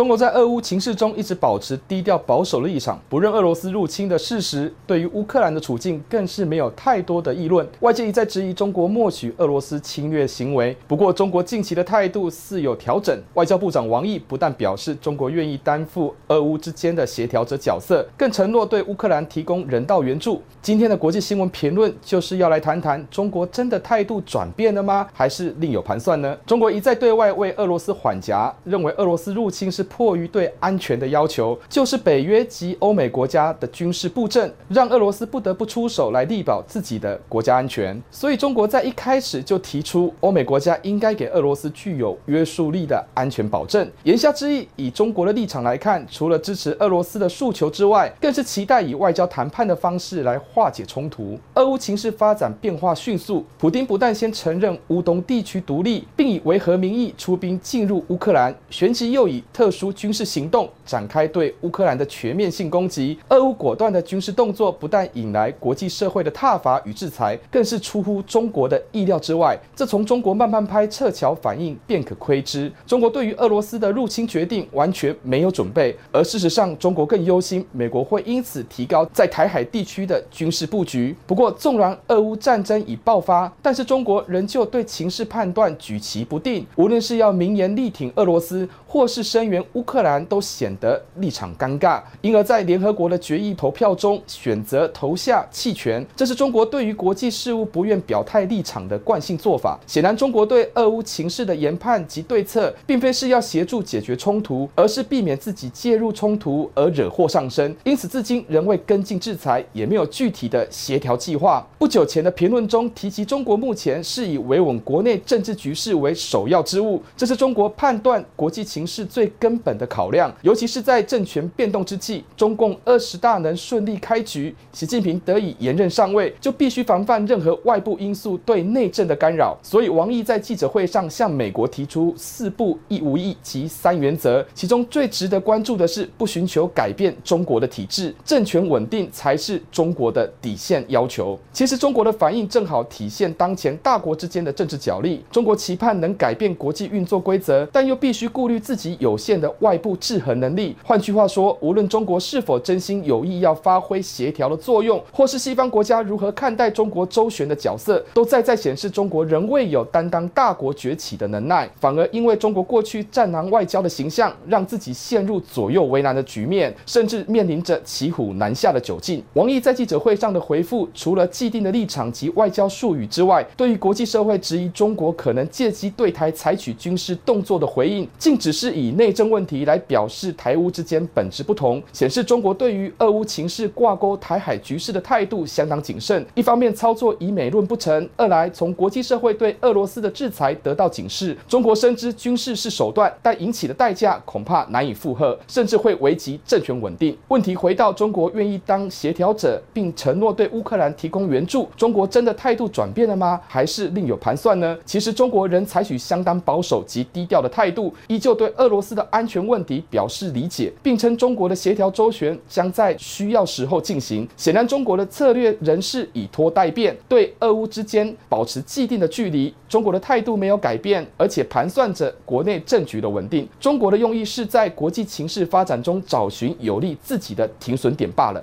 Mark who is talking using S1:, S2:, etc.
S1: 中国在俄乌情势中一直保持低调保守立场，不认俄罗斯入侵的事实。对于乌克兰的处境，更是没有太多的议论。外界一再质疑中国默许俄罗斯侵略行为。不过，中国近期的态度似有调整。外交部长王毅不但表示中国愿意担负俄乌之间的协调者角色，更承诺对乌克兰提供人道援助。今天的国际新闻评论就是要来谈谈：中国真的态度转变了吗？还是另有盘算呢？中国一再对外为俄罗斯缓颊，认为俄罗斯入侵是。迫于对安全的要求，就是北约及欧美国家的军事布阵，让俄罗斯不得不出手来力保自己的国家安全。所以，中国在一开始就提出，欧美国家应该给俄罗斯具有约束力的安全保证。言下之意，以中国的立场来看，除了支持俄罗斯的诉求之外，更是期待以外交谈判的方式来化解冲突。俄乌情势发展变化迅速，普丁不但先承认乌东地区独立，并以维和名义出兵进入乌克兰，旋即又以特特殊军事行动展开对乌克兰的全面性攻击，俄乌果断的军事动作不但引来国际社会的挞伐与制裁，更是出乎中国的意料之外。这从中国慢半拍撤侨反应便可窥知。中国对于俄罗斯的入侵决定完全没有准备，而事实上，中国更忧心美国会因此提高在台海地区的军事布局。不过，纵然俄乌战争已爆发，但是中国仍旧对情势判断举棋不定，无论是要明言力挺俄罗斯，或是声援乌克兰都显得立场尴尬，因而，在联合国的决议投票中选择投下弃权。这是中国对于国际事务不愿表态立场的惯性做法。显然，中国对俄乌情势的研判及对策，并非是要协助解决冲突，而是避免自己介入冲突而惹祸上身。因此，至今仍未跟进制裁，也没有具体的协调计划。不久前的评论中提及，中国目前是以维稳国内政治局势为首要之务，这是中国判断国际情。势最根根本的考量，尤其是在政权变动之际，中共二十大能顺利开局，习近平得以延任上位，就必须防范任何外部因素对内政的干扰。所以，王毅在记者会上向美国提出“四不一无意”及三原则，其中最值得关注的是不寻求改变中国的体制，政权稳定才是中国的底线要求。其实，中国的反应正好体现当前大国之间的政治角力。中国期盼能改变国际运作规则，但又必须顾虑。自己有限的外部制衡能力。换句话说，无论中国是否真心有意要发挥协调的作用，或是西方国家如何看待中国周旋的角色，都在在显示中国仍未有担当大国崛起的能耐。反而因为中国过去战狼外交的形象，让自己陷入左右为难的局面，甚至面临着骑虎难下的窘境。王毅在记者会上的回复，除了既定的立场及外交术语之外，对于国际社会质疑中国可能借机对台采取军事动作的回应，竟只是。以内政问题来表示台乌之间本质不同，显示中国对于俄乌情势挂钩台海局势的态度相当谨慎。一方面操作以美论不成，二来从国际社会对俄罗斯的制裁得到警示。中国深知军事是手段，但引起的代价恐怕难以负荷，甚至会危及政权稳定。问题回到中国愿意当协调者，并承诺对乌克兰提供援助，中国真的态度转变了吗？还是另有盘算呢？其实中国仍采取相当保守及低调的态度，依旧对。俄罗斯的安安全问题表示理解，并称中国的协调周旋将在需要时候进行。显然，中国的策略仍是以拖待变，对俄乌之间保持既定的距离。中国的态度没有改变，而且盘算着国内政局的稳定。中国的用意是在国际情势发展中找寻有利自己的停损点罢了。